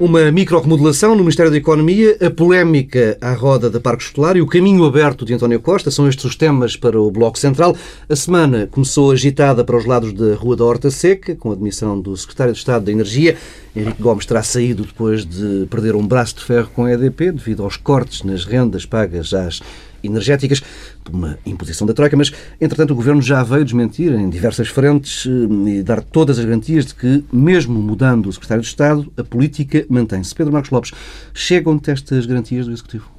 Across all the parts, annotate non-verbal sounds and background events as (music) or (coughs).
Uma micro-remodelação no Ministério da Economia, a polémica à roda da Parque Escolar e o caminho aberto de António Costa são estes os temas para o Bloco Central. A semana começou agitada para os lados da Rua da Horta Seca, com a admissão do Secretário de Estado da Energia. Henrique Gomes terá saído depois de perder um braço de ferro com a EDP devido aos cortes nas rendas pagas às energéticas, de uma imposição da Troika, mas, entretanto, o Governo já veio desmentir em diversas frentes eh, e dar todas as garantias de que, mesmo mudando o Secretário de Estado, a política mantém-se. Pedro Marcos Lopes, chegam-te estas garantias do Executivo?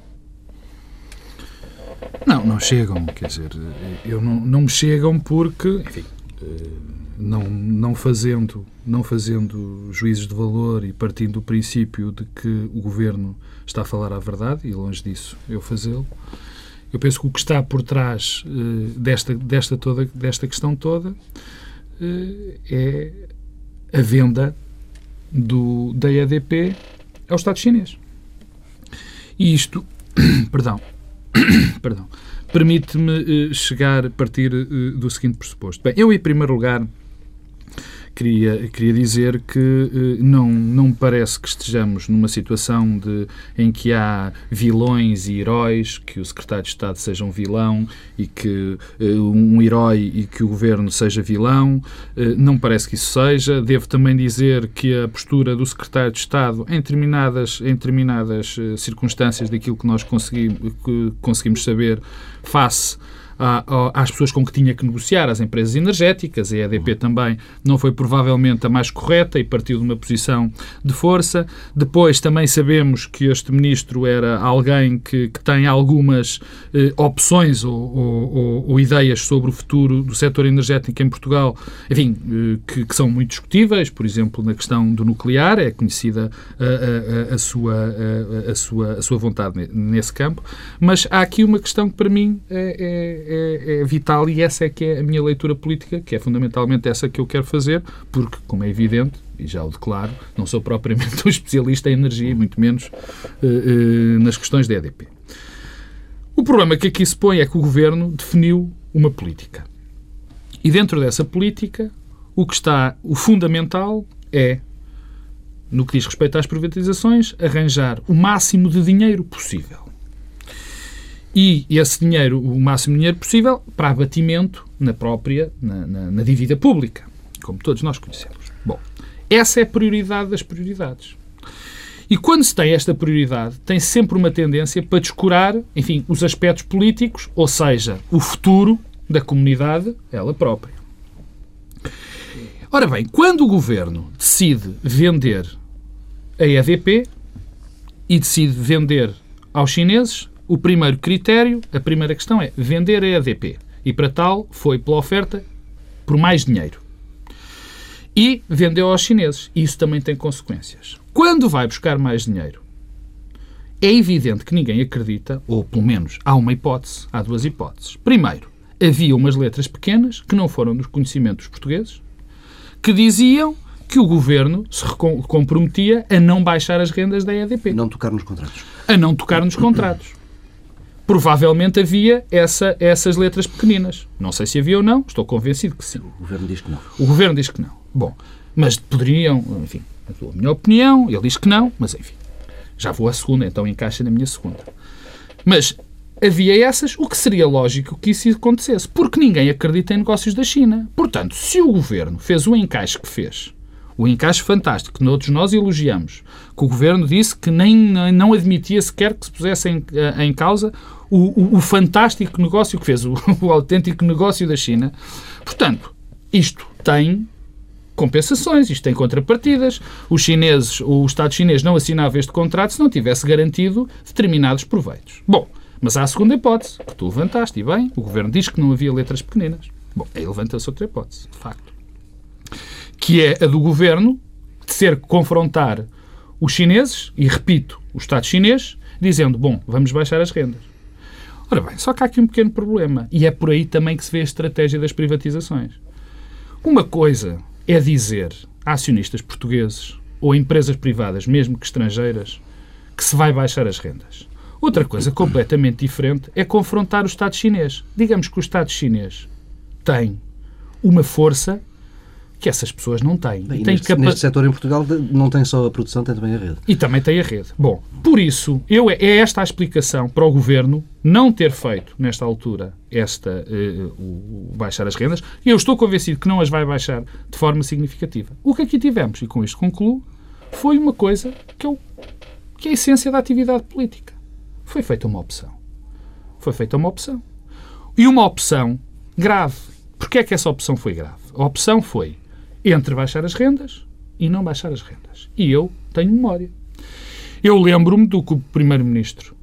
Não, não chegam, quer dizer, eu não, não me chegam porque, enfim, eh, não, não, fazendo, não fazendo juízes de valor e partindo do princípio de que o Governo está a falar a verdade, e longe disso eu fazê-lo, eu penso que o que está por trás uh, desta, desta, toda, desta questão toda uh, é a venda do, da EDP ao Estado chinês. E isto, (coughs) perdão, (coughs) perdão, permite-me uh, chegar a partir do seguinte pressuposto. Bem, eu, em primeiro lugar, queria, queria dizer que eh, não, não parece que estejamos numa situação de, em que há vilões e heróis, que o secretário de Estado seja um vilão e que uh, um herói e que o governo seja vilão. Uh, não parece que isso seja. Devo também dizer que a postura do secretário de Estado, em determinadas, em determinadas circunstâncias daquilo que nós conseguimos, que conseguimos saber, face às pessoas com que tinha que negociar, às empresas energéticas, a EDP também não foi provavelmente a mais correta e partiu de uma posição de força. Depois também sabemos que este ministro era alguém que, que tem algumas eh, opções ou, ou, ou, ideias sobre o futuro do setor energético em Portugal, enfim, eh, que, que, são muito discutíveis, por exemplo, na questão do nuclear, é conhecida a, a, a, sua, a, sua, a sua vontade nesse campo, mas há aqui uma questão que para mim é, é é, é, vital e essa é que é a minha leitura política, que é fundamentalmente essa que eu quero fazer, porque, como é evidente, e já o declaro, não sou propriamente (laughs) um especialista em energia, muito menos uh, uh, nas questões da EDP. O problema que aqui se põe é que o governo definiu uma política. E dentro dessa política, o que está, o fundamental é, no que diz respeito às privatizações, arranjar o máximo de dinheiro possível e esse dinheiro, o máximo dinheiro possível, para abatimento na própria, na, na, na, dívida pública, como todos nós conhecemos. Bom, essa é a prioridade das prioridades. E quando se tem esta prioridade, tem sempre uma tendência para descurar, enfim, os aspectos políticos, ou seja, o futuro da comunidade, ela própria. Ora bem, quando o governo decide vender a EDP e decide vender aos chineses, o primeiro critério, a primeira questão é vender a EDP. E para tal foi pela oferta por mais dinheiro. E vendeu aos chineses. Isso também tem consequências. Quando vai buscar mais dinheiro, é evidente que ninguém acredita, ou pelo menos há uma hipótese, há duas hipóteses. Primeiro, havia umas letras pequenas que não foram dos conhecimentos portugueses, que diziam que o governo se comprometia a não baixar as rendas da EDP. Não tocar nos contratos. A não tocar nos contratos provavelmente havia essa, essas letras pequeninas. Não sei se havia ou não, estou convencido que sim. O Governo diz que não. O Governo diz que não. Bom, mas poderiam, enfim, a minha opinião, ele diz que não, mas enfim, já vou à segunda, então encaixa na minha segunda. Mas havia essas, o que seria lógico que isso acontecesse, porque ninguém acredita em negócios da China. Portanto, se o Governo fez o encaixe que fez, o encaixe fantástico que todos nós elogiamos, que o Governo disse que nem, não admitia sequer que se pusesse em, eh, em causa o, o, o, fantástico negócio que fez, o, o autêntico negócio da China. Portanto, isto tem compensações, isto tem contrapartidas. Os chineses, o Estado chinês não assinava este contrato se não tivesse garantido determinados proveitos. Bom, mas há a segunda hipótese, que tu levantaste, e bem, o Governo diz que não havia letras pequeninas. Bom, aí levanta-se outra hipótese, de facto que é a do governo de ser confrontar os chineses, e repito, o Estado chinês, dizendo, bom, vamos baixar as rendas. Ora bem, só que há aqui um pequeno problema, e é por aí também que se vê a estratégia das privatizações. Uma coisa é dizer a acionistas portugueses ou a empresas privadas, mesmo que estrangeiras, que se vai baixar as rendas. Outra coisa completamente diferente é confrontar o Estado chinês. Digamos que o Estado chinês tem uma força que essas pessoas não têm. Bem, neste, capa... neste setor em Portugal não tem só a produção, tem também a rede. E também tem a rede. Bom, por isso, eu, é esta a explicação para o Governo não ter feito, nesta altura, esta uh, o, baixar as rendas. E eu estou convencido que não as vai baixar de forma significativa. O que aqui tivemos, e com isto concluo, foi uma coisa que é, o, que é a essência da atividade política. Foi feita uma opção. Foi feita uma opção. E uma opção grave. Porquê é que essa opção foi grave? A opção foi entre baixar as rendas e não baixar as rendas. E eu tenho memória. Eu lembro-me do que o Primeiro-Ministro,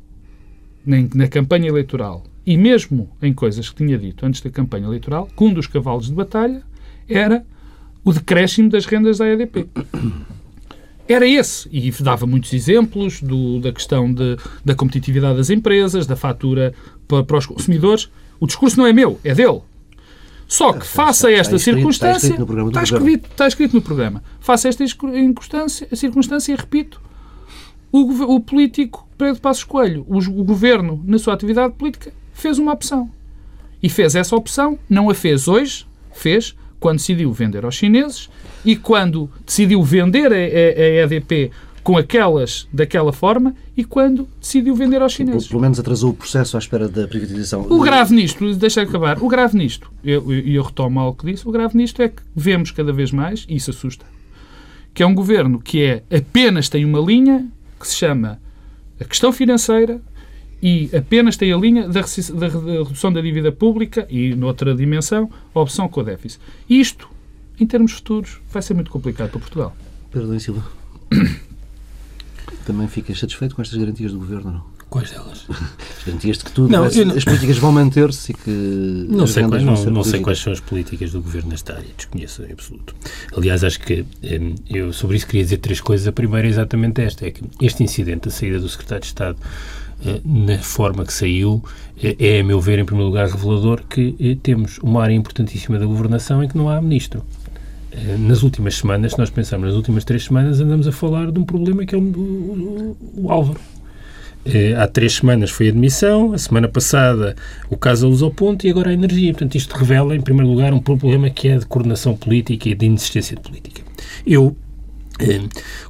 na campanha eleitoral, e mesmo em coisas que tinha dito antes da campanha eleitoral, que um dos cavalos de batalha era o decréscimo das rendas da EDP. (coughs) Era esse. E dava muitos exemplos do, da questão de, da competitividade das empresas, da fatura para, para os consumidores. O discurso não é meu, é dele. Só que, faça esta circunstância. Está escrito, está escrito no programa. Faça esta circunstância, circunstância e repito, o, o político Pedro Passos Coelho, o, o governo, na sua atividade política, fez uma opção. E fez essa opção, não a fez hoje, fez quando decidiu vender aos chineses e quando decidiu vender a, a, a EDP com aquelas daquela forma e quando decidiu vender aos chineses. Pelo menos atrasou o processo à espera da privatização. O grave nisto, deixa acabar, o grave nisto, e eu, eu, eu retomo algo que disse, o grave nisto é que vemos cada vez mais, e isso assusta, que é um governo que é apenas tem uma linha que se chama a questão financeira e apenas tem a linha da, da, da redução da dívida pública e, noutra dimensão, a opção com o déficit. Isto, em termos futuros, vai ser muito complicado para Portugal. Pedro Silva. Também ficas satisfeito com estas garantias do Governo, não? Quais delas? As garantias de que tudo, não, as, não... as políticas vão manter-se e que não sei, quais, não, não sei quais são as políticas do Governo nesta área, desconheço em absoluto. Aliás, acho que eh, eu sobre isso queria dizer três coisas. A primeira é exatamente esta, é que este incidente, a saída do Secretário de Estado eh, na forma que saiu, eh, é, a meu ver, em primeiro lugar, revelador que temos uma área importantíssima da governação em que não há ministro. Eh, nas últimas semanas, se nós pensarmos nas últimas três semanas, andamos a falar de um problema que é o, o, o Álvaro. Eh, há três semanas foi a admissão, a semana passada o caso da ponto e agora a energia. Portanto, isto revela, em primeiro lugar, um problema que é de coordenação política e de inexistência de política. Eu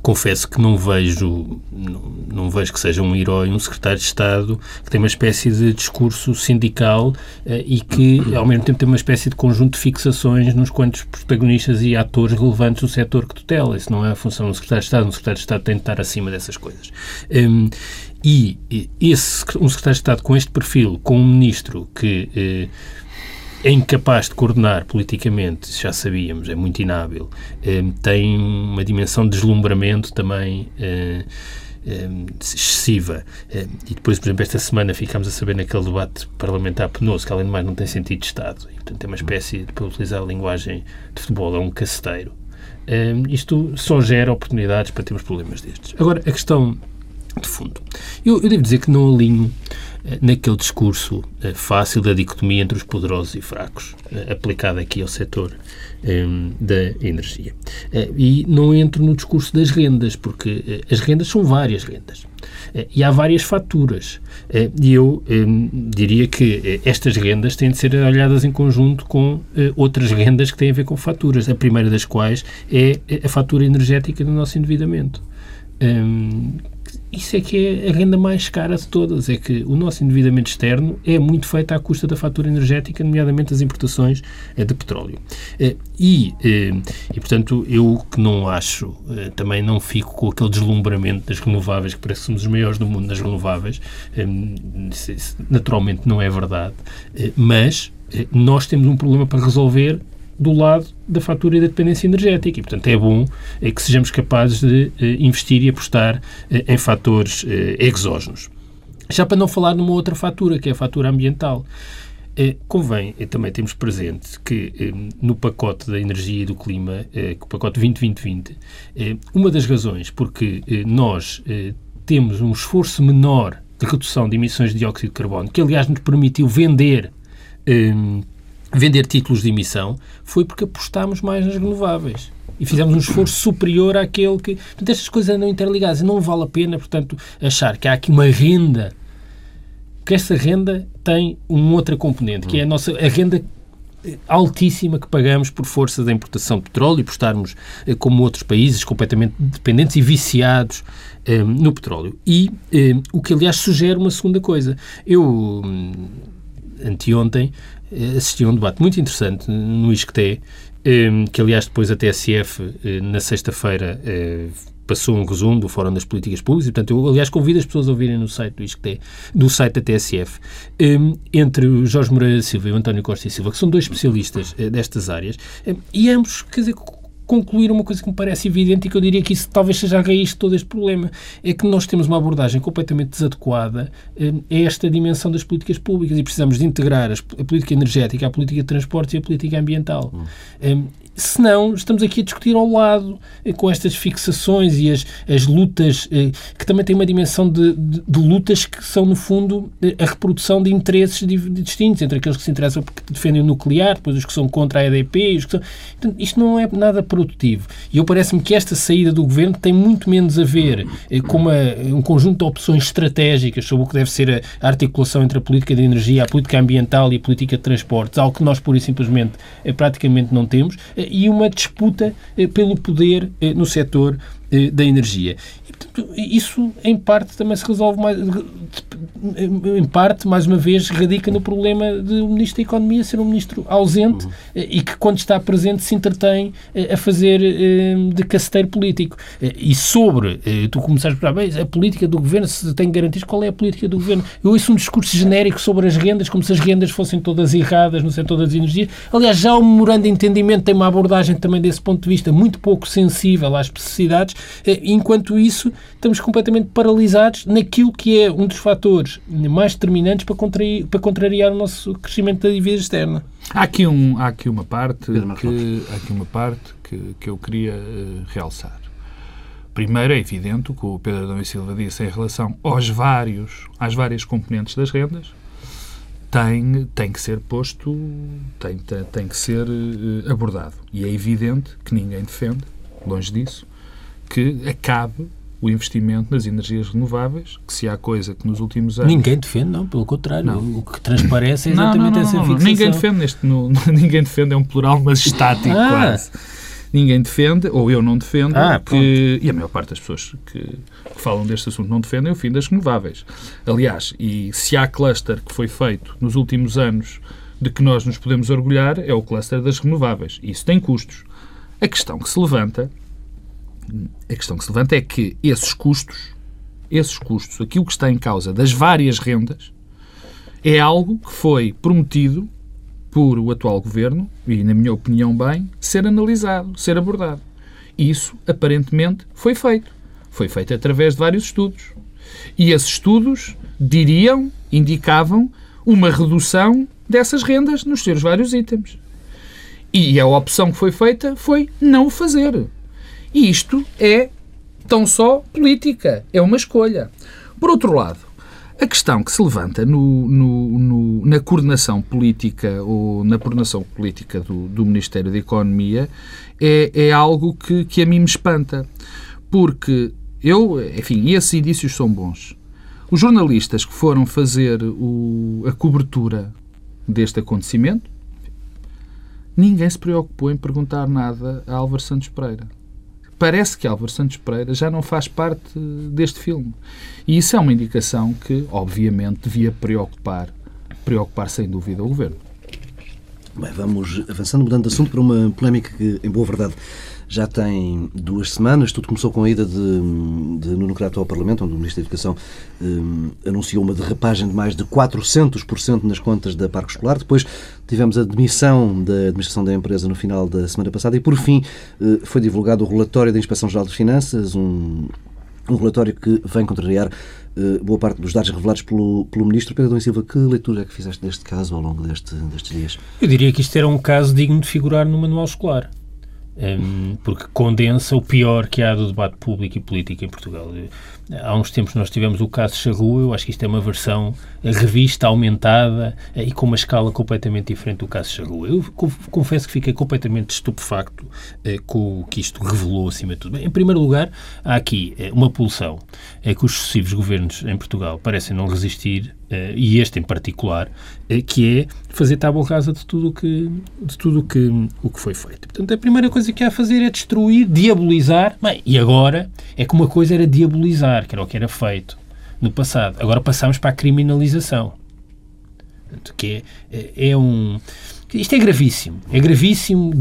confesso que não vejo, não, não, vejo que seja um herói, um secretário de Estado que tem uma espécie de discurso sindical eh, e que, ao mesmo tempo, tem uma espécie de conjunto de fixações nos quantos protagonistas e atores relevantes do setor que tutela. Isso não é a função do secretário de Estado. Um secretário de Estado tem de estar acima dessas coisas. Um, e esse, um secretário de Estado com este perfil, com um ministro que eh, é incapaz de coordenar politicamente, já sabíamos, é muito inábil, eh, tem uma dimensão de deslumbramento também eh, eh, excessiva. e depois, por exemplo, esta semana ficámos a saber naquele debate parlamentar penoso, que além de mais não tem sentido de Estado, e, portanto é uma espécie, para utilizar a linguagem de futebol, é um caceteiro. isto só gera oportunidades para termos problemas destes. Agora, a questão de fundo. Eu, eu devo dizer que não alinho naquele discurso eh, fácil da dicotomia entre os poderosos e fracos, eh, aplicado aqui ao setor da energia. E não entro no discurso das rendas, porque as rendas são várias rendas. E há várias faturas. E eu diria que estas rendas têm de ser olhadas em conjunto com outras rendas que têm a ver com faturas. A primeira das quais é a fatura energética do nosso endividamento isso é que é a renda mais cara de todas, é que o nosso endividamento externo é muito feito à custa da fatura energética, nomeadamente as importações eh, de petróleo. Eh, e, eh, e, portanto, eu que não acho, também não fico com aquele deslumbramento das renováveis, que parece que somos os maiores do mundo nas renováveis, naturalmente não é verdade, mas nós temos um problema para resolver do lado da fatura e da dependência energética. E, portanto, é bom é que sejamos capazes de eh, investir e apostar eh, em fatores eh, exógenos. Já para não falar numa outra fatura, que é a fatura ambiental. convém também termos presente que no pacote da energia e do clima, o pacote 2020-2020, uma das razões porque nós temos um esforço menor de redução de emissões de dióxido de carbono, que aliás nos permitiu vender vender títulos de emissão foi porque apostámos mais nas renováveis e fizemos um esforço superior àquele que. Portanto, estas coisas andam interligadas e não vale a pena, portanto, achar que há aqui uma renda, que essa renda tem uma outra componente, que é a nossa a renda altíssima que pagamos por força da importação de petróleo e por estarmos, como outros países, completamente dependentes e viciados no petróleo. E o que, aliás, sugere uma segunda coisa. Eu, hum, anteontem, assisti a um debate muito interessante no ISCTE, que, aliás, depois a TSF, na sexta-feira, passou um resumo do Fórum das Políticas Públicas, e, portanto, eu, aliás, convido as pessoas a ouvirem no site do ISCTE, do site da TSF, um, entre o Jorge Moreira Silva e o António Costa e Silva, que são dois especialistas uh, destas áreas, um, e ambos, quer dizer, concluir uma coisa que me parece evidente e que eu diria que isso talvez seja a raiz de todo este problema. É que nós temos uma abordagem completamente desadequada um, a esta dimensão das políticas públicas e precisamos de integrar a política energética, a política de transportes e a política ambiental. Hum. Senão estamos aqui a discutir ao lado, eh, com estas fixações e as, as lutas, eh, que também têm uma dimensão de, de, de lutas que são, no fundo, eh, a reprodução de interesses distintos, entre aqueles que se interessam porque defendem o nuclear, depois os que são contra a EDP. Os que são... Então, isto não é nada produtivo. E eu parece-me que esta saída do governo tem muito menos a ver com uma, um conjunto de opções estratégicas sobre o que deve ser a articulação entre a política de energia, a política ambiental e a política de transportes, algo que nós, pura e simplesmente, praticamente não temos e uma disputa eh, pelo poder eh, no setor eh, da energia. Isso, em parte, também se resolve mais. Em parte, mais uma vez, radica no problema de o Ministro da Economia ser um ministro ausente uhum. Eh, e que, quando está presente, se entretém eh, a fazer de caceteiro político. E sobre, tu começaste a bem, a política do governo, se tem garantias, qual é a política do governo? Eu ouço um discurso genérico sobre as rendas, como se as rendas fossem todas erradas no setor das energias. Aliás, já o memorando de entendimento tem uma abordagem também desse ponto de vista muito pouco sensível às especificidades eh, enquanto isso, estamos completamente paralisados naquilo que é um dos fatores mais determinantes para, contrariar, para contrariar o nosso crescimento da dívida externa. Há aqui, um, há aqui uma parte, que, há aqui uma parte que, que eu queria uh, realçar. Primeiro, é evidente o que o Pedro Adão e Silva disse em relação aos vários, às várias componentes das rendas, tem, tem que ser posto, tem, tem, tem que ser uh, abordado. E é evidente que ninguém defende, longe disso, que acabe o investimento nas energias renováveis, que se há coisa que nos últimos anos... Ninguém defende, não, pelo contrário. Não. O que transparece é exatamente não, não, essa fixação. Ninguém defende, neste, no, (laughs) ninguém defende, é um plural, mas estático ah. quase. Ninguém defende, ou eu não defendo, ah, que, e a maior parte das pessoas que, que falam deste assunto não defendem o fim das renováveis. Aliás, e se há cluster que foi feito nos últimos anos de que nós nos podemos orgulhar, é o cluster das renováveis. Isso tem custos. A questão que se levanta a questão que se levanta é que esses custos, esses custos, aquilo que está em causa das várias rendas, é algo que foi prometido por o atual governo, e na minha opinião bem, ser analisado, ser abordado. Isso, aparentemente, foi feito. Foi feito através de vários estudos. E esses estudos diriam, indicavam, uma redução dessas rendas nos seus vários itens. E a opção que foi feita foi não fazer. E isto é tão só política, é uma escolha. Por outro lado, a questão que se levanta no, no, no, na coordenação política ou na coordenação política do, do Ministério da Economia é, é algo que, que a mim me espanta. Porque eu, enfim, esses indícios são bons. Os jornalistas que foram fazer o, a cobertura deste acontecimento, ninguém se preocupou em perguntar nada a Álvaro Santos Pereira parece que Álvaro Santos Pereira já não faz parte deste filme. E isso é uma indicação que, obviamente, devia preocupar, preocupar sem dúvida o Governo. Bem, vamos avançando, mudando de assunto para uma polémica que, em boa verdade, já tem duas semanas. Tudo começou com a ida de, de Nuno Crato ao Parlamento, onde o Ministro da Educação eh, anunciou uma derrapagem de mais de 400% nas contas da Parque Escolar. Depois tivemos a demissão da administração da empresa no final da semana passada e, por fim, eh, foi divulgado o relatório da Inspeção-Geral de Finanças, um, um relatório que vem contrariar eh, boa parte dos dados revelados pelo, pelo Ministro. Pedro Dom Silva, que leitura é que fizeste deste caso ao longo deste, destes dias? Eu diria que isto era um caso digno de figurar no manual escolar um, porque condensa o pior que há do debate público e político em Portugal. Há uns tempos nós tivemos o caso Charrua, eu acho que isto é uma versão revista, aumentada eh, e com uma escala completamente diferente do caso Charrua. Eu confesso que fiquei completamente estupefacto eh, com o que isto revelou acima de tudo. Bem, em primeiro lugar, há aqui eh, uma pulsão. É que os sucessivos governos em Portugal parecem não resistir Uh, e este em particular, uh, que é fazer tábua rasa de tudo que, de tudo que, o que foi feito. Portanto, a primeira coisa que há a fazer é destruir, diabolizar. Bem, e agora é que uma coisa era diabolizar, que era o que era feito no passado. Agora passamos para a criminalização. Portanto, que é, é, é um isto é gravíssimo. É gravíssimo,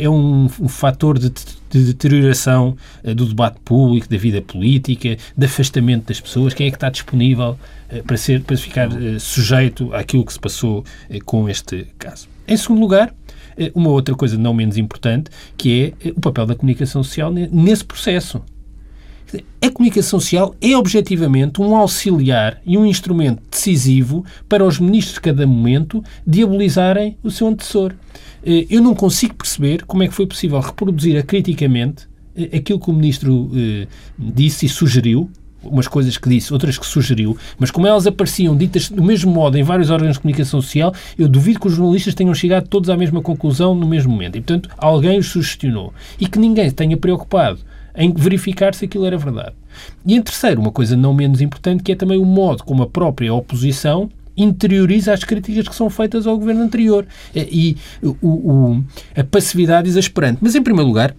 é um, um fator de, de deterioração uh, do debate público, da vida política, de afastamento das pessoas. Quem é que está disponível uh, para, ser, para ficar uh, sujeito àquilo que se passou com este caso? Em segundo lugar, uma outra coisa não menos importante, que é o papel da comunicação social nesse processo. A comunicação social é objetivamente um auxiliar e um instrumento decisivo para os ministros de cada momento diabolizarem o seu antecessor. Eh, eu não consigo perceber como é que foi possível reproduzir acriticamente eh, aquilo que o ministro eh, disse e sugeriu, umas coisas que disse, outras que sugeriu, mas como elas apareciam ditas do mesmo modo em vários órgãos de comunicação social, eu duvido que os jornalistas tenham chegado todos à mesma conclusão no mesmo momento. E, portanto, alguém os sugestionou. E que ninguém tenha preocupado em verificar se aquilo era verdade. E em terceiro, uma coisa não menos importante, que é também o modo como a própria oposição interioriza as críticas que são feitas ao governo anterior e o, o, a passividade exasperante. Mas, em primeiro lugar,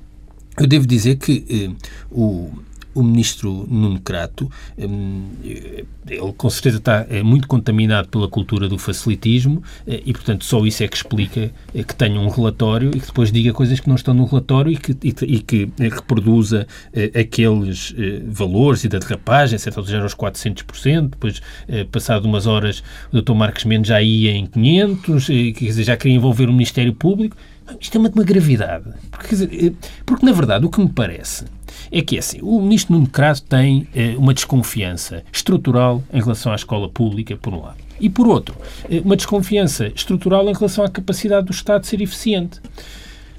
eu devo dizer que eh, o o ministro Nuno Crato, hum, ele com certeza está é muito contaminado pela cultura do facilitismo eh, e, portanto, só isso é que explica eh, que tenha um relatório e que depois diga coisas que não estão no relatório e que, e, que eh, reproduza aqueles valores e da derrapagem, certo? Já era aos 400%, depois, passado umas horas, o Dr. Marques Mendes já ia em 500, quer dizer, já queria envolver o Ministério Público. Isto é uma, uma gravidade. Porque, dizer, porque, na verdade, o que me parece é que, assim, o ministro Nuno Crasso tem eh, uma desconfiança estrutural em relação à escola pública, por um lado. E, por outro, eh, uma desconfiança estrutural em relação à capacidade do Estado de ser eficiente.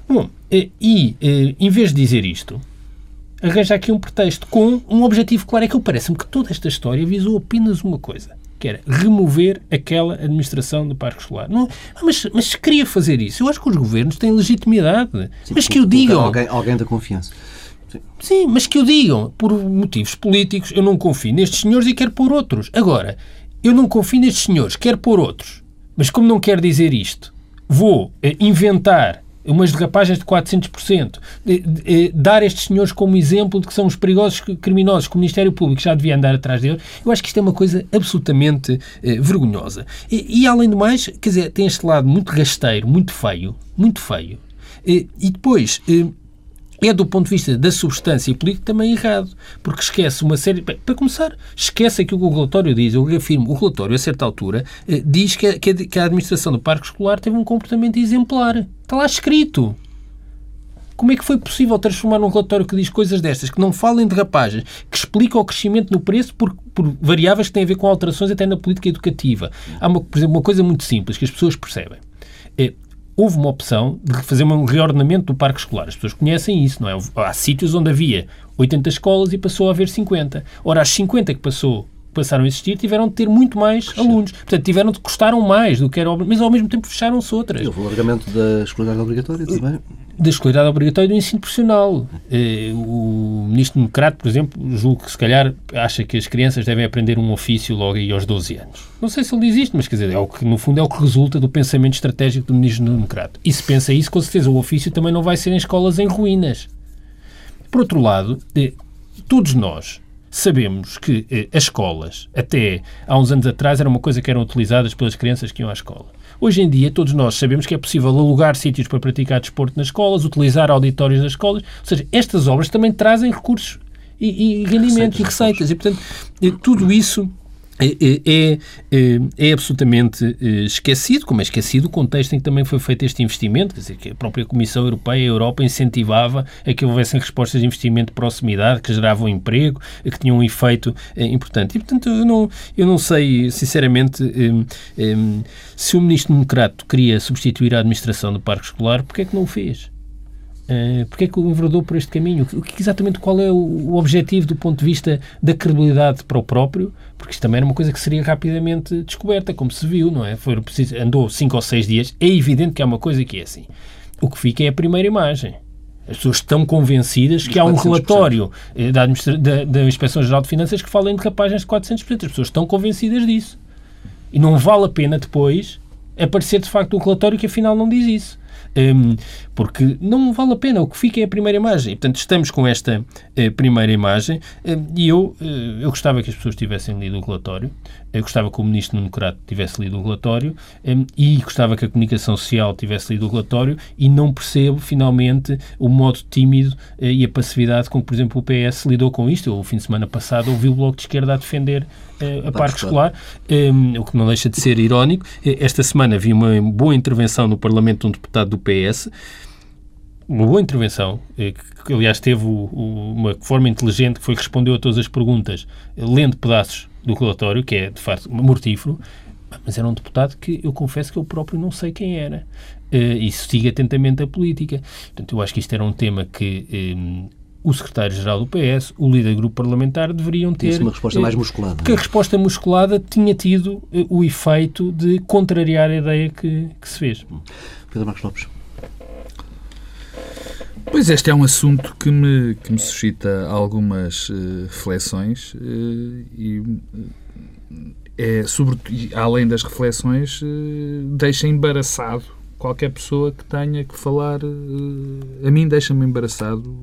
Bom, eh, e, eh, em vez de dizer isto, arranja aqui um pretexto com um objetivo claro. É que parece-me que toda esta história visou apenas uma coisa que era remover aquela administração do parque escolar. Não, mas, mas se queria fazer isso, eu acho que os governos têm legitimidade. Sim, mas que o digam. Alguém, alguém da confiança. Sim, mas que o digam. Por motivos políticos, eu não confio nestes senhores e quero pôr outros. Agora, eu não confio nestes senhores, quero pôr outros. Mas como não quero dizer isto, vou eh, inventar umas derrapagens de 400%, de, de, de, dar estes senhores como exemplo de que são os perigosos criminosos que o Ministério Público já devia andar atrás deles, eu acho que isto é uma coisa absolutamente eh, vergonhosa. E, e, além do mais, quer dizer, tem este lado muito rasteiro, muito feio, muito feio. E, e depois... Eh, é, do ponto de vista da substância política, também errado, porque esquece uma série. Bem, para começar, esquece aquilo que o relatório diz. Eu reafirmo, o relatório, a certa altura, eh, diz que a, que a administração do parque escolar teve um comportamento exemplar. Está lá escrito. Como é que foi possível transformar num relatório que diz coisas destas, que não falem de rapagens, que explica o crescimento no preço por, por, variáveis que têm a ver com alterações até na política educativa? Há, uma, por exemplo, uma coisa muito simples que as pessoas percebem. É, houve uma opção de fazer um reordenamento do parque escolar. As pessoas conhecem isso, não é? Há sítios onde havia 80 escolas e passou a haver 50. Ora, as 50 que passou passaram a existir tiveram de ter muito mais alunos. Portanto, tiveram de custaram mais do que era mas ao mesmo tempo fecharam-se outras. E houve o alargamento da escolaridade obrigatória também. Da escolaridade obrigatória e do ensino profissional. Eh, o ministro democrata, por exemplo, julgo que se calhar acha que as crianças devem aprender um ofício logo aí aos 12 anos. Não sei se ele diz isto, mas quer dizer, é o que, no fundo é o que resulta do pensamento estratégico do ministro democrata. E se pensa isso, com certeza o ofício também não vai ser em escolas em ruínas. Por outro lado, eh, todos nós sabemos que eh, as escolas, até há uns anos atrás, era uma coisa que eram utilizadas pelas crianças que iam à escola. Hoje em dia, todos nós sabemos que é possível alugar sítios para praticar desporto nas escolas, utilizar auditórios das escolas. Ou seja, estas obras também trazem recursos e, e rendimentos receitas, e receitas. E, portanto, eh, tudo isso é, é, é, é, absolutamente eh, esquecido, como é esquecido o contexto em que também foi feito este investimento, quer dizer, que a própria Comissão Europeia, a Europa, incentivava a que houvessem respostas de investimento de proximidade, que geravam emprego, que tinham um efeito eh, importante. E, portanto, eu não, eu não sei, sinceramente, eh, se o Ministro Democrato queria substituir a administração do parque escolar, porque é que não o fez? Uh, porque é que o enverdou por este caminho? O que, exatamente qual é o, o, objetivo do ponto de vista da credibilidade para o próprio? Porque isto também era uma coisa que seria rapidamente descoberta, como se viu, não é? Foi preciso, andou cinco ou seis dias. É evidente que há uma coisa que é assim. O que fica é a primeira imagem. As pessoas estão convencidas que há um relatório eh, da, da, da Inspeção-Geral de Finanças que fala em decapagens de 400%. As pessoas estão convencidas disso. E não vale a pena depois aparecer de facto um relatório que afinal não diz isso. Um, porque não vale a pena. O que fica é a primeira imagem. E, portanto, estamos com esta uh, primeira imagem uh, e eu, uh, eu gostava que as pessoas tivessem lido o relatório, eu gostava que o Ministro Nuno Crato tivesse lido o relatório um, e gostava que a Comunicação Social tivesse lido o relatório e não percebo, finalmente, o modo tímido e a passividade com que, por exemplo, o PS lidou com isto. Eu, o fim de semana passado, ouvi o Bloco de Esquerda a defender a parque escolar, o que não deixa de ser irónico. Esta semana vi uma boa intervenção no Parlamento de um deputado do PS uma boa intervenção, eh, que aliás teve uma forma inteligente que foi que respondeu a todas as perguntas, lendo pedaços do relatório, que é de facto mortífero, mas era um deputado que eu confesso que eu próprio não sei quem era. Eh, e sigo atentamente a política. Portanto, eu acho que isto era um tema que um, eh, o secretário-geral do PS, o líder do grupo parlamentar deveriam ter... Isso uma resposta mais musculada. Porque a resposta musculada tinha tido o efeito de contrariar a ideia que, que se fez. Pedro Marcos Lopes. Pois este é um assunto que me, que me suscita algumas uh, reflexões uh, e é, sobre, além das reflexões, uh, deixa embaraçado qualquer pessoa que tenha que falar. a mim deixa-me embaraçado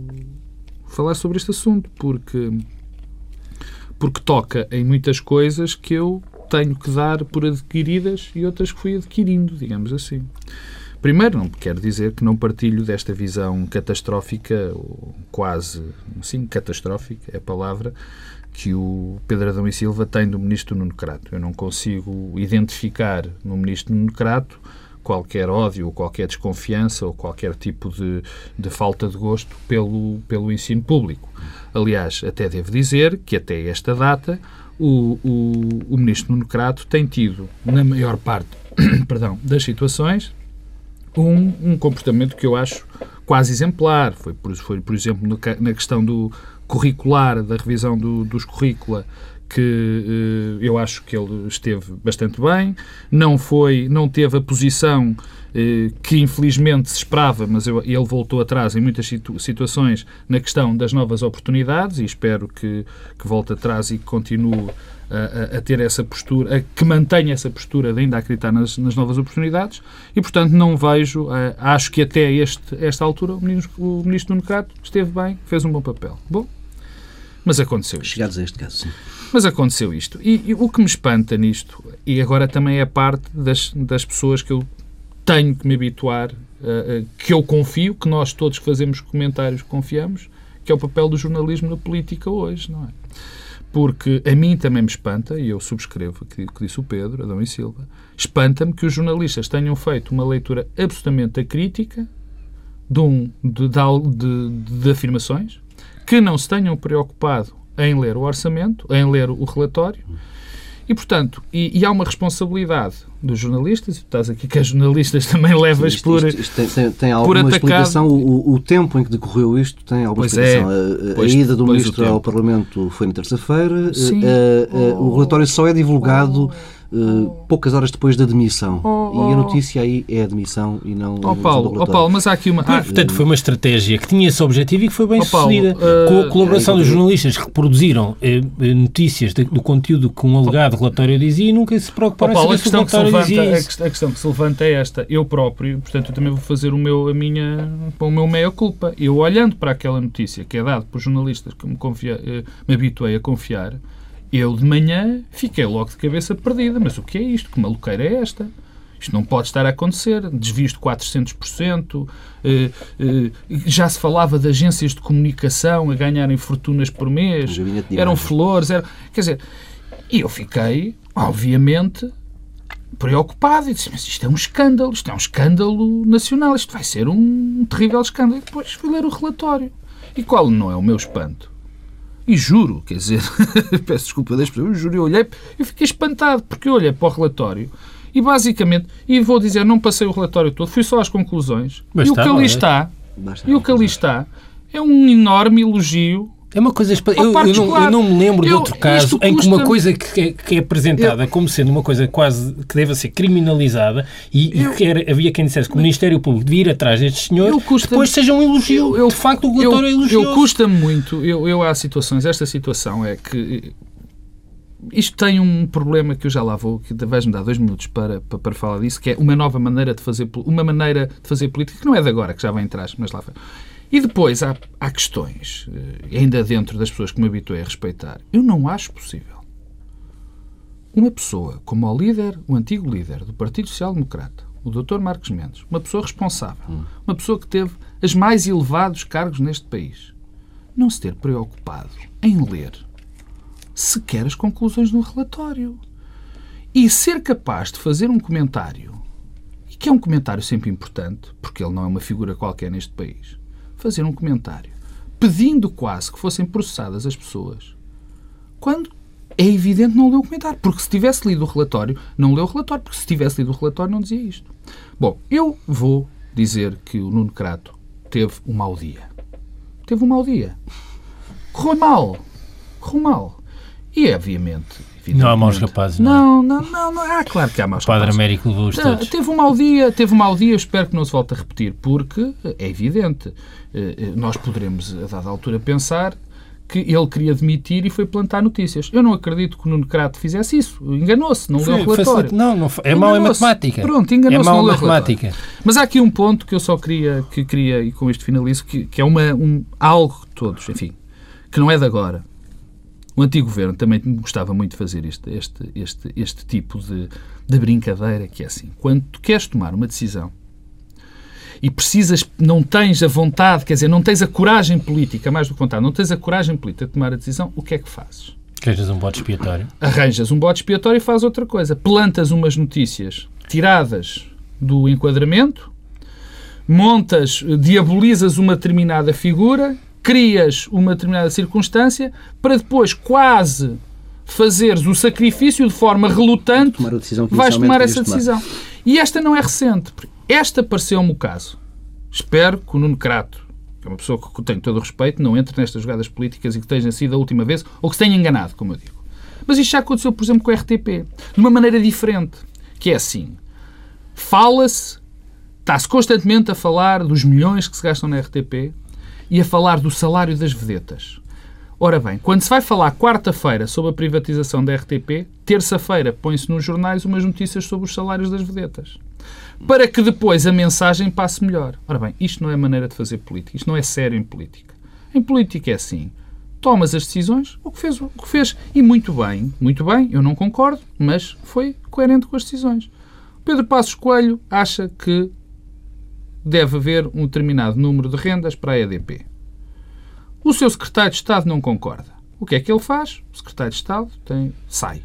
falar sobre este assunto, porque, porque toca em muitas coisas que eu tenho que dar por adquiridas e outras que fui adquirindo, digamos assim. Primeiro, não quero dizer que não partilho desta visão catastrófica, ou quase, sim, catastrófica é a palavra, que o Pedro Adão e Silva tem do ministro Nuno Crato. Eu não consigo identificar no ministro Nuno Crato qualquer ódio, ou qualquer desconfiança ou qualquer tipo de, de falta de gosto pelo, pelo ensino público. Aliás, até devo dizer que até esta data o, o, o ministro Nuno Crato tem tido, na maior parte (coughs) perdão, das situações, um, um comportamento que eu acho quase exemplar. Foi, por, foi, por exemplo, no, na questão do curricular, da revisão do, dos currícula, que eh, eu acho que ele esteve bastante bem. Não foi, não teve a posição que infelizmente se esperava, mas eu, ele voltou atrás em muitas situ situações na questão das novas oportunidades e espero que, que volte atrás e que continue a, a, ter essa postura, a, que mantenha essa postura de ainda acreditar nas, nas novas oportunidades e, portanto, não vejo, uh, acho que até este, esta altura o ministro, o ministro Nuno Crato esteve bem, fez um bom papel. Bom, mas aconteceu isto. Chegados a este caso, sim. Mas aconteceu isto. E, e, o que me espanta nisto, e agora também é parte das, das pessoas que eu tenho que me habituar, uh, uh, que eu confio, que nós todos que fazemos comentários confiamos, que é o papel do jornalismo na política hoje, não é? porque a mim também me espanta, e eu subscrevo o que disse o Pedro, Adão e Silva, espanta-me que os jornalistas tenham feito uma leitura absolutamente acrítica de, um, de, de, de, afirmações, que não se tenham preocupado em ler o orçamento, em ler o relatório, e, portanto, e, e há uma responsabilidade dos jornalistas, e tu estás aqui que as jornalistas também levas isto, por. Isto, isto tem, tem, tem alguma explicação? O, o, tempo em que decorreu isto tem alguma pois explicação? É, a, pois, a, ida do ministro ao Parlamento foi na terça-feira, eh, eh, o relatório só é divulgado. Oh uh, poucas horas depois da demissão. Oh, oh. E a notícia aí é a demissão e não oh, Paulo, oh, Paulo, mas há aqui uma... Ah, portanto, foi uma estratégia que tinha esse objetivo e que foi bem oh, sucedida. Uh, com a colaboração uh, dos jornalistas que produziram notícias de, do conteúdo que um alegado relatório dizia e nunca se preocuparam oh, Paulo, a questão, que se levanta, a questão que se levanta é esta. Eu próprio, portanto, eu também vou fazer o meu, a minha, o meu meia-culpa. Eu, olhando para aquela notícia que é dada por jornalistas que me, confia, me habituei a confiar, eu de manhã fiquei logo de cabeça perdida. Mas o que é isto? Que maluqueira é esta? Isto não pode estar a acontecer. Desvios de 400%. Eh, eh, já se falava de agências de comunicação a ganharem fortunas por mês. Eram flores. Era... Quer dizer, e eu fiquei, obviamente, preocupado e disse: Mas isto é um escândalo. Isto é um escândalo nacional. Isto vai ser um terrível escândalo. E depois fui ler o relatório. E qual não é o meu espanto? E juro, quer dizer, (laughs) peço desculpa das pessoas, juro, eu olhei, eu fiquei espantado, porque eu olhei para o relatório e basicamente, e vou dizer, não passei o relatório todo, fui só às conclusões. Mas e o que ali é? está, e o que ali está, é um enorme elogio é uma coisa. Eu, eu, não, eu, não, me lembro de outro caso em que uma coisa que é, que é apresentada como sendo uma coisa quase que deve ser criminalizada e, e que era, havia quem dissesse que o Ministério Público devia ir atrás destes senhores, depois seja um elogio. Eu, de facto, o relatório é elogioso. Eu custa-me muito. Eu, eu há situações. Esta situação é que isto tem um problema que eu já lá vou, que vais-me dar dois minutos para, para, para, falar disso, que é uma nova maneira de fazer uma maneira de fazer política, que não é de agora, que já vem atrás, mas lá vai. E depois há, há questões, eh, ainda dentro das pessoas que me habituei a respeitar. Eu não acho possível uma pessoa como o líder, o antigo líder do Partido Social Democrata, o Dr. Marcos Mendes, uma pessoa responsável, hum. uma pessoa que teve os mais elevados cargos neste país, não se ter preocupado em ler sequer as conclusões do relatório. E ser capaz de fazer um comentário, e que é um comentário sempre importante, porque ele não é uma figura qualquer neste país, fazer um comentário pedindo quase que fossem processadas as pessoas, quando é evidente não leu o comentário. Porque se tivesse lido o relatório, não leu o relatório, porque se tivesse lido o relatório não dizia isto. Bom, eu vou dizer que o Nuno Crato teve um mau dia. Teve um mau dia. Correu mal. Correu mal. E, obviamente, não há maus rapazes, não, não, é? não, não, não. Ah, claro que há maus o Padre rapazes. Américo levou-os todos. Teve um mau dia, teve um mau dia, espero que não se volte a repetir, porque é evidente, eh, eh, nós poderemos, a dada altura, pensar que ele queria demitir e foi plantar notícias. Eu não acredito que o Nuno Crato fizesse isso. Enganou-se, não leu o relatório. Não, não é mau em matemática. Pronto, enganou-se, é não leu matemática. Mas há aqui um ponto que eu só queria, que queria e com isto finalizo, que, que é uma, um, algo que todos, enfim, que não é de agora. O antigo governo também gostava muito de fazer este, este, este, este tipo de, de brincadeira, que é assim, quando tu queres tomar uma decisão e precisas, não tens a vontade, quer dizer, não tens a coragem política, mais do que vontade, não tens a coragem política de tomar a decisão, o que é que fazes? Arranjas um bote expiatório. Arranjas um bote expiatório e fazes outra coisa. Plantas umas notícias tiradas do enquadramento, montas, diabolizas uma determinada figura, crias uma determinada circunstância para depois quase fazeres o sacrifício de forma relutante, tomar vais tomar essa decisão. Tomar. E esta não é recente. Esta pareceu-me o caso. Espero que o Nuno Crato, que é uma pessoa que tenho todo o respeito, não entre nestas jogadas políticas e que tenha sido a última vez, ou que se tenha enganado, como eu digo. Mas isto já aconteceu, por exemplo, com a RTP, de uma maneira diferente, que é assim. Fala-se, está-se constantemente a falar dos milhões que se gastam na RTP e a falar do salário das vedetas. Ora bem, quando se vai falar quarta-feira sobre a privatização da RTP, terça-feira põe-se nos jornais umas notícias sobre os salários das vedetas. Para que depois a mensagem passe melhor. Ora bem, isto não é maneira de fazer política. Isto não é sério em política. Em política é assim. Tomas as decisões, o que fez, o que fez. E muito bem, muito bem, eu não concordo, mas foi coerente com as decisões. Pedro Passos Coelho acha que deve haver um determinado número de rendas para a EDP. O seu secretário de Estado não concorda. O que é que ele faz? O secretário de Estado tem, sai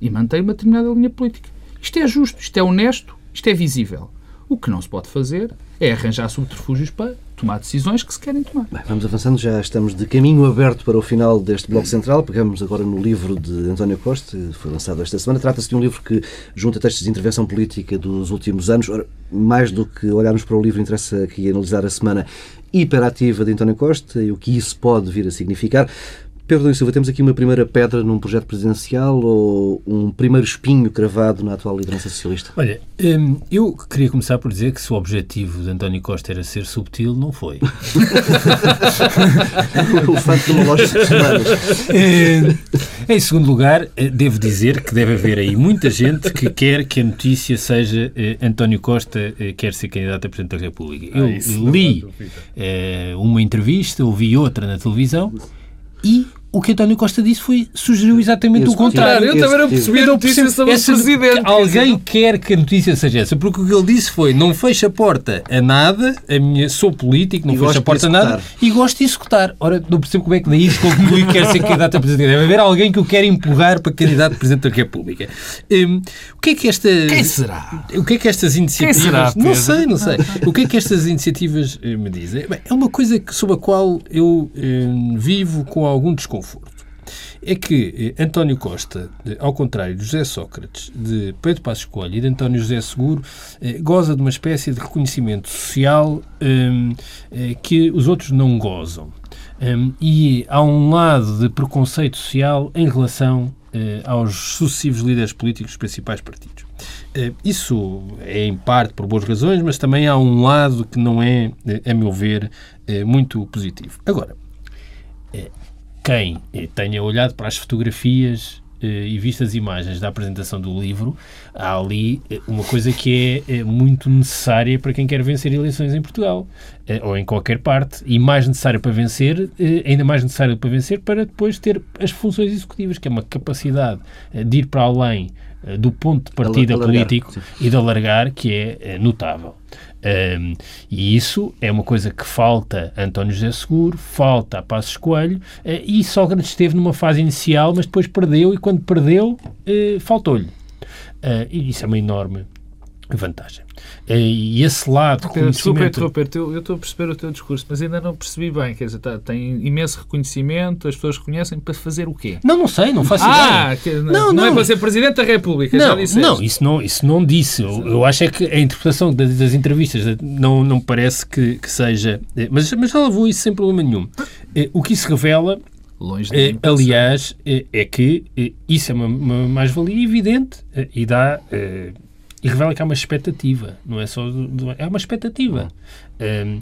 e mantém uma determinada linha política. Isto é justo, isto é honesto, isto é visível. O que não se pode fazer é arranjar subterfúgios para tomar decisões que se querem tomar. Bem, vamos avançando, já estamos de caminho aberto para o final deste Bloco Central. Pegamos agora no livro de António Costa, que foi lançado esta semana. Trata-se de um livro que junta textos de intervenção política dos últimos anos. Ora, mais do que olharmos para o livro, interessa aqui analisar a semana hiperativa de António Costa e o que isso pode vir a significar. Pedro Domingos Silva, temos aqui uma primeira pedra num projeto presidencial ou um primeiro espinho cravado na atual liderança socialista? Olha, hum, eu queria começar por dizer que se o objetivo de António Costa era ser subtil, não foi. (laughs) o facto de uma lógica de semanas. Hum, em segundo lugar, eh, devo dizer que deve haver aí muita gente que quer que a notícia seja eh, António Costa eh, quer ser candidato a Presidente da República. Eu ah, li uma entrevista, ouvi outra na televisão e o que António Costa disse foi sugeriu exatamente o contrário. Eu também não percebi a notícia sobre o Presidente. Alguém quer que a notícia seja essa, porque o que ele disse foi não fecha a porta a nada, a minha, sou político, não fecha a porta a nada e gosto de executar. Ora, não percebo como é que daí se conclui que quer ser candidato a Presidente. Deve haver alguém que o quer empurrar para candidato a Presidente da República. Um, o que é que esta... Quem será? O que é que estas iniciativas... Quem será, Não sei, não sei. O que é que estas iniciativas eh, me dizem? Bem, é uma coisa que, sobre a qual eu um, vivo com algum desconforto é que eh, António Costa, ao contrário de José Sócrates, de Pedro Passos Coelho e de António José Seguro, eh, goza de uma espécie de reconhecimento social hum, eh, que os outros não gozam. Hum, e há um lado de preconceito social em relação aos sucessivos líderes políticos dos principais partidos. Isso é em parte por boas razões, mas também há um lado que não é, a meu ver, muito positivo. Agora, quem tenha olhado para as fotografias e vistas as imagens da apresentação do livro, há ali uma coisa que é muito necessária para quem quer vencer eleições em Portugal ou em qualquer parte e mais necessária para vencer, ainda mais necessária para vencer para depois ter as funções executivas, que é uma capacidade de ir para além do ponto de partida político sim. e de alargar que é notável. Um, e isso é uma coisa que falta a António José Seguro, falta a Passos Coelho, uh, e Sócrates esteve numa fase inicial, mas depois perdeu, e quando perdeu, uh, faltou-lhe. Uh, e isso é uma enorme vantagem. Eh, e esse lado Pedro, Desculpa interromper, eu estou a perceber o teu discurso, mas ainda não percebi bem. Quer dizer, tá, tem imenso reconhecimento, as pessoas reconhecem para fazer o quê? Não, não sei, não faço ah, ideia. não, não, não, é para ser Presidente da República, não, Não, isso não, isso não disse. Eu, eu acho é que a interpretação das, das entrevistas não, não parece que, que seja... Eh, mas, mas já levou isso sem problema nenhum. Eh, o que isso revela Longe de aliás, é que isso é uma, uma mais-valia evidente e dá e revela que há uma expectativa, não é só. É uma expectativa. Um,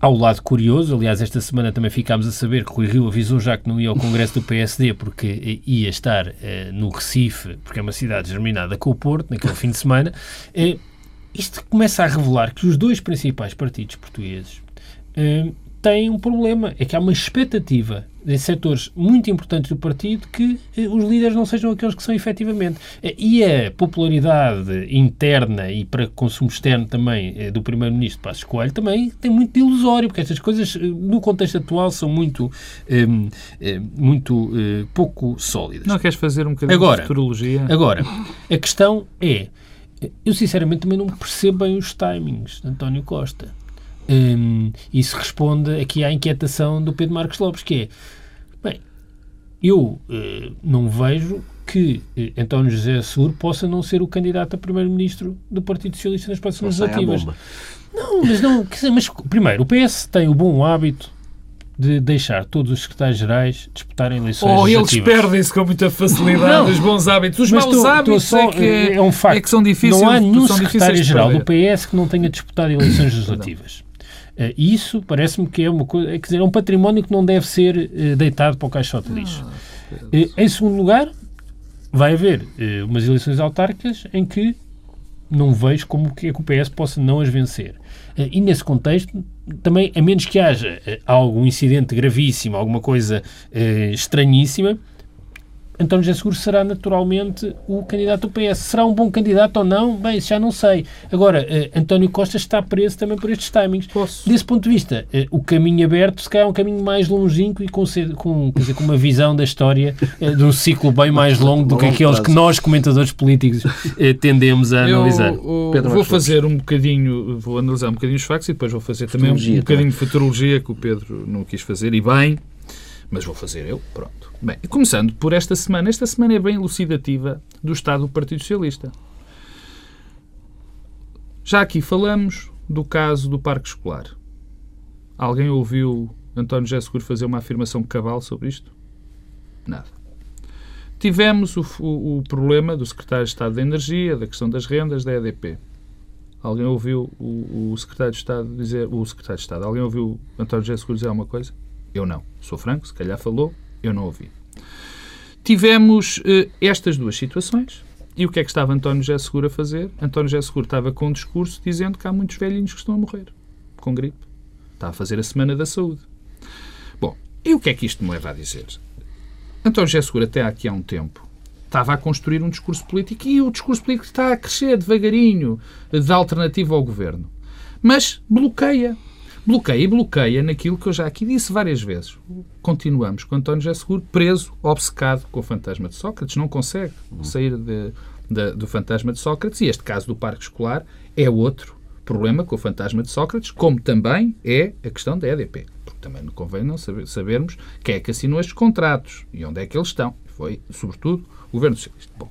Há o lado curioso, aliás, esta semana também ficámos a saber que o Rui Rio avisou já que não ia ao Congresso do PSD porque ia estar uh, no Recife, porque é uma cidade germinada com o Porto, naquele fim de semana. Uh, isto começa a revelar que os dois principais partidos portugueses uh, têm um problema, é que há uma expectativa em setores muito importantes do partido que eh, os líderes não sejam aqueles que são efetivamente. Eh, e a popularidade interna e para consumo externo também eh, do Primeiro-Ministro Passos Coelho também tem muito de ilusório, porque estas coisas no contexto atual são muito, muito pouco sólidas. Não queres fazer um bocadinho agora, de futurologia? Agora, a questão é, eu sinceramente também não percebo bem os timings de António Costa. Um, isso responde aqui à inquietação do Pedro Marcos Lopes, que é, bem, eu uh, não vejo que uh, António José Seguro possa não ser o candidato a primeiro-ministro do Partido Socialista nas próximas legislativas. Não, mas não, dizer, mas primeiro, o PS tem o bom hábito de deixar todos os secretários-gerais disputarem eleições oh, legislativas. eles perdem-se com muita facilidade não, os bons hábitos. Os maus hábitos só, é, que é, é, um facto. é que são difíceis Não há nenhum secretário-geral do PS que não tenha disputado eleições legislativas. Uh, isso parece-me que é uma coisa, é, quer dizer, é um património que não deve ser uh, deitado para o caixote de lixo. Uh, em segundo lugar, vai haver umas eleições autárquicas em que não vejo como que, é que o PS possa não as vencer. e nesse contexto, também, a menos que haja algum incidente gravíssimo, alguma coisa estranhíssima, António José Seguro será naturalmente o candidato do PS. Será um bom candidato ou não? Bem, isso já não sei. Agora, uh, António Costa está preso também por estes timings. Posso? Desse ponto de vista, uh, o caminho aberto, se calhar é um caminho mais longínquo e com, com, dizer, com uma visão da história uh, de um ciclo bem mais longo do que aqueles que nós, comentadores políticos, tendemos a analisar. Eu, eu vou fazer um bocadinho, vou analisar um bocadinho os factos e depois vou fazer também um, um bocadinho de futurologia que o Pedro não quis fazer, e bem, mas vou fazer eu, pronto. Bem, começando por esta semana. Esta semana é bem elucidativa do estado do Partido Socialista. Já aqui falamos do caso do Parque Escolar. Alguém ouviu António José Seguro fazer uma afirmação cabal sobre isto? Nada. Tivemos o, o, o, problema do Secretário de Estado da Energia, da questão das rendas, da EDP. Alguém ouviu o, o Secretário de Estado dizer... O Secretário de Estado, alguém ouviu António José Seguro dizer alguma coisa? Eu não. Sou franco, se calhar falou, eu não ouvi. Tivemos uh, estas duas situações. E o que é que estava António José Seguro a fazer? António José Seguro estava com um discurso dizendo que há muitos velhinhos que estão a morrer com gripe. Está a fazer a Semana da Saúde. Bom, e o que é que isto me leva a dizer? António José Seguro, até aqui há um tempo, estava a construir um discurso político e o discurso político está a crescer devagarinho de alternativa ao governo. Mas bloqueia bloqueia e bloqueia naquilo que eu já aqui disse várias vezes. Continuamos com António José Seguro preso, obcecado com o fantasma de Sócrates, não consegue sair de, de, do fantasma de Sócrates e este caso do parque escolar é outro problema com o fantasma de Sócrates, como também é a questão da EDP. Porque também não convém não saber, sabermos quem é que assinou estes contratos e onde é que eles estão. Foi, sobretudo, o Governo Socialista. Bom,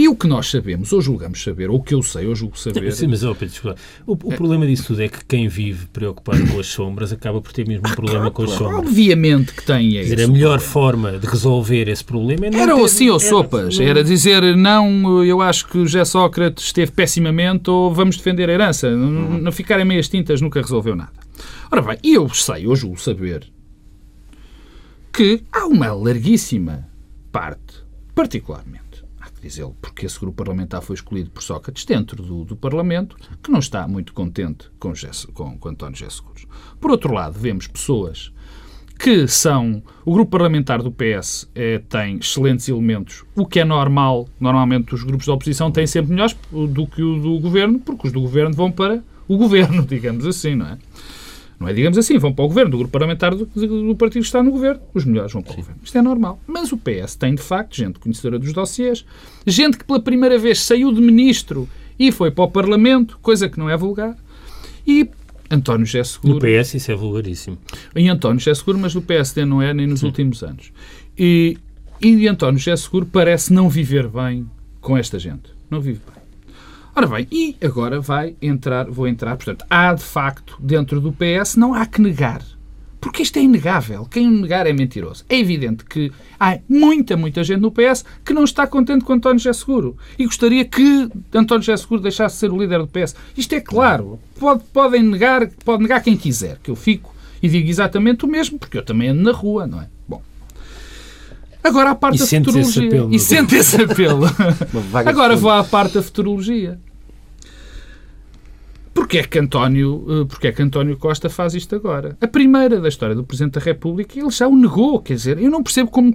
e o que nós sabemos, ou julgamos saber, ou o que eu sei, ou julgo saber. Sim, mas, oh, Pedro, o, o é... problema disso tudo é que quem vive preocupado com as sombras acaba por ter mesmo um problema ah, com as sombras. Obviamente que tem. É dizer, a melhor forma de resolver esse problema é não. Era ter, assim ou sopas. Não... Era dizer, não, eu acho que o José Sócrates esteve pessimamente, ou vamos defender a herança. Uhum. Não ficar em meias tintas nunca resolveu nada. Ora bem, eu sei, ou julgo saber, que há uma larguíssima parte, particularmente, que dizê-lo, porque esse grupo parlamentar foi escolhido por Sócrates dentro do, do Parlamento, que não está muito contente com, Jesse, com, com António José. Por outro lado, vemos pessoas que são. O grupo parlamentar do PS é, tem excelentes elementos, o que é normal. Normalmente os grupos da oposição têm sempre melhores do que o do governo, porque os do governo vão para o governo, (laughs) digamos assim, não é? Não é, digamos assim, vão para o governo, do grupo parlamentar do, do partido que está no governo, os melhores vão para o Sim. governo. Isto é normal. Mas o PS tem, de facto, gente conhecedora dos dossiês, gente que pela primeira vez saiu de ministro e foi para o Parlamento, coisa que não é vulgar, e António José Seguro... No PS isso é vulgaríssimo. Em António José Seguro, mas no PSD não é nem nos Sim. últimos anos. E, e António José Seguro parece não viver bem com esta gente. Não vive bem. Ora bem, e agora vai entrar, vou entrar, portanto, há de facto dentro do PS, não há que negar. Porque isto é inegável. Quem o negar é mentiroso. É evidente que há muita, muita gente no PS que não está contente com António José Seguro e gostaria que António José Seguro deixasse de ser o líder do PS. Isto é claro. Pode, podem negar, pode negar quem quiser, que eu fico e digo exatamente o mesmo, porque eu também ando na rua, não é? Bom. Agora a parte e da futurologia. E sente esse apelo. (laughs) Agora vou à parte da futurologia. Porquê é, que António, eh, porque é que António Costa faz isto agora? A primeira da história do Presidente da República, ele já o negou. Quer dizer, eu não percebo como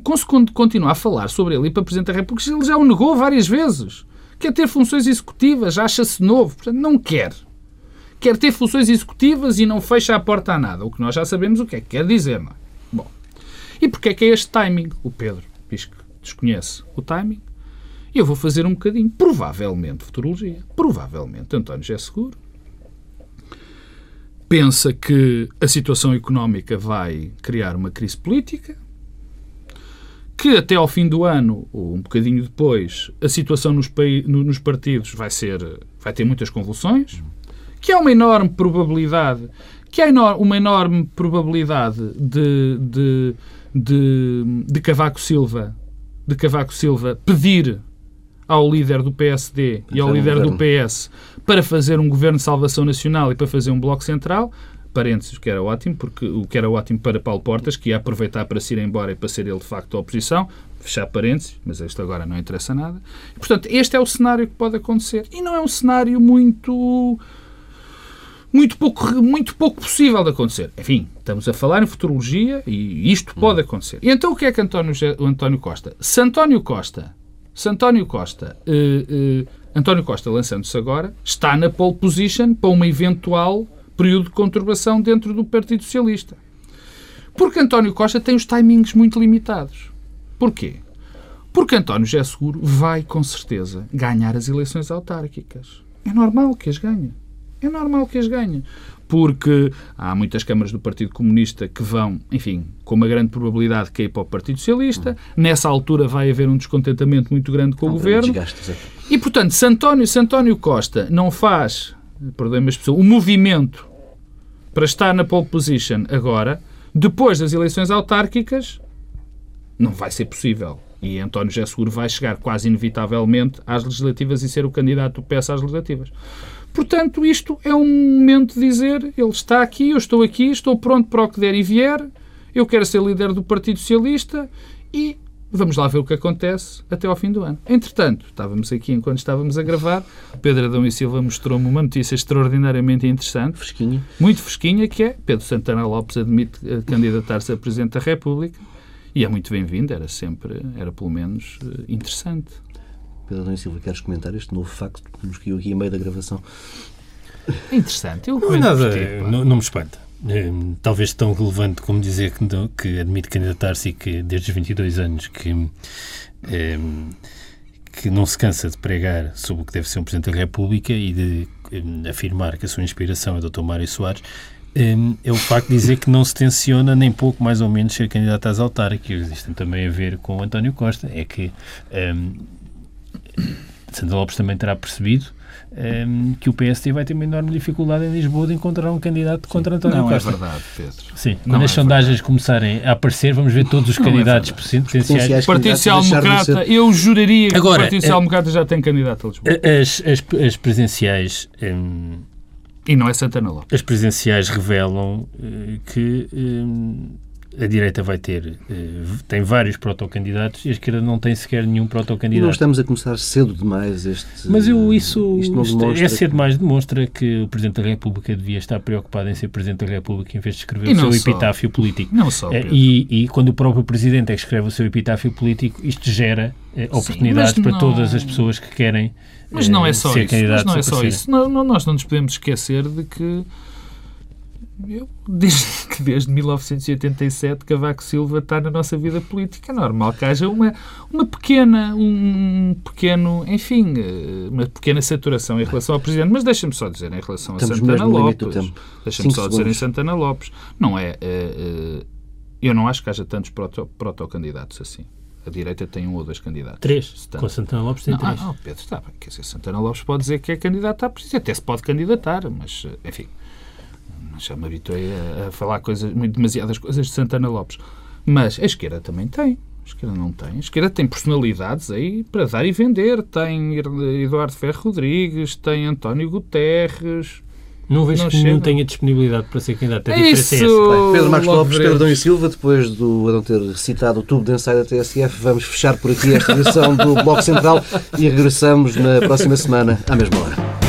continua a falar sobre ele para Presidente da República, ele já o negou várias vezes. Quer ter funções executivas, acha-se novo. Portanto, não quer. Quer ter funções executivas e não fecha a porta a nada. O que nós já sabemos o que é que quer dizer, não é? Bom. E porquê é que é este timing? O Pedro que desconhece o timing. Eu vou fazer um bocadinho, provavelmente, futurologia. Provavelmente, António já é seguro pensa que a situação económica vai criar uma crise política, que até ao fim do ano, ou um bocadinho depois, a situação nos, nos partidos vai ser vai ter muitas convulsões, que há uma enorme probabilidade que há uma enorme probabilidade de, de, de, de Cavaco Silva de Cavaco Silva pedir ao líder do PSD e ao líder do PS para fazer um governo de salvação nacional e para fazer um bloco central, parênteses, o que era ótimo, porque o que era ótimo para Paulo Portas, que ia aproveitar para se ir embora e para ser ele de facto a oposição, fechar parênteses, mas isto agora não interessa nada. Portanto, este é o cenário que pode acontecer. E não é um cenário muito muito pouco, muito pouco possível de acontecer. Enfim, estamos a falar em futurologia e isto pode acontecer. E então o que é que António, António Costa? Se António Costa se António Costa, uh, uh, António Costa lançando-se agora, está na pole position para um eventual período de conturbação dentro do Partido Socialista. Porque António Costa tem os timings muito limitados. Porquê? Porque António José Seguro vai, com certeza, ganhar as eleições autárquicas. É normal que as ganhe. É normal que as ganhe porque há muitas câmaras do Partido Comunista que vão, enfim, com uma grande probabilidade cair para o Partido Socialista. Nessa altura vai haver um descontentamento muito grande com o governo. e, portanto, se António, se António Costa não faz, perdoem-me as pessoas, o movimento para estar na pole position agora, depois das eleições autárquicas, não vai ser possível. E António José Seguro vai chegar quase inevitavelmente às legislativas e ser o candidato do PS às legislativas. Portanto, isto é um momento de dizer: ele está aqui, eu estou aqui, estou pronto para o que der e vier, eu quero ser líder do Partido Socialista e vamos lá ver o que acontece até ao fim do ano. Entretanto, estávamos aqui enquanto estávamos a gravar, Pedro Adão e Silva mostrou-me uma notícia extraordinariamente interessante. Fresquinha. Muito fresquinha, que é Pedro Santana Lopes admite eh, candidatar-se a Presidente da República. E é muito bem-vindo, era sempre, era pelo menos eh, interessante. Pedro Adão Silva, queres comentar este novo facto que nos caiu aqui em meio da gravação? É interessante. Eu não é nada, não, não, me espanta. É, talvez tão relevante como dizer que, que admite candidatar-se e que desde os 22 anos que, é, que não se cansa de pregar sobre o que deve ser um Presidente da República e de é, afirmar que a sua inspiração é o Dr. Mário Soares, é o facto de dizer que não se tenciona nem pouco mais ou menos ser candidato às autárquicas. Isto tem também a ver com António Costa. É que Sandra Lopes também terá percebido um, ehm, que o PSD vai ter uma enorme dificuldade em Lisboa de encontrar um candidato contra António não é Costa. Não é verdade, Pedro. Sim, quando as é sondagens verdade. começarem a aparecer, vamos ver todos os não é candidatos é potenciais. O Partido Social Democrata, eu juraria que Agora, o Partido Social Democrata já tem candidato a Lisboa. As, as, as presidenciais... Um, e não é Santana Lopes. As presidenciais revelam uh, que... Um, a direita vai ter, eh, tem vários protocandidatos e a esquerda não tem sequer nenhum protocandidato. Não estamos a começar cedo demais este. Mas eu, isso, isto isto é cedo demais, demonstra que o Presidente da República devia estar preocupado em ser Presidente da República em vez de escrever e o seu só, epitáfio político. Não só. Eh, e, e, quando o próprio Presidente é que escreve o seu epitáfio político, isto gera eh, oportunidades Sim, para não... todas as pessoas que querem. Mas não é só isso. Mas não é só isso. Não, nós não nos podemos esquecer de que eu, desde (laughs) que desde 1987 Cavaco Silva está na nossa vida política. É normal que haja uma, uma pequena, um pequeno, enfim, eh, uma pequena saturação em relação ao Presidente. Mas deixa-me só dizer em relação a Estamos Santana Lopes. Deixa-me só dizer em Santana Lopes. Não é. Uh, uh, eu não acho que haja tantos proto-candidatos assim. A direita tem um ou dois candidatos. Três. Com Santana Lopes tem não, três. Ah, não, Pedro, está bem. Quer dizer, Santana Lopes pode dizer que é candidato à presidência. Até se pode candidatar, mas, enfim já me habituei a, a falar coisas, demasiadas coisas de Santana Lopes. Mas a esquerda também tem. A esquerda não tem. A esquerda tem personalidades aí para dar e vender. Tem Eduardo Ferro Rodrigues, tem António Guterres. Não vejo não que chega. nenhum tenha disponibilidade para ser candidato. A diferença é essa. Pedro Marcos Lopes, Pedro e Silva, depois do Adão ter citado o tubo de ensaio da TSF, vamos fechar por aqui esta edição do Bloco Central e regressamos na próxima semana, à mesma hora.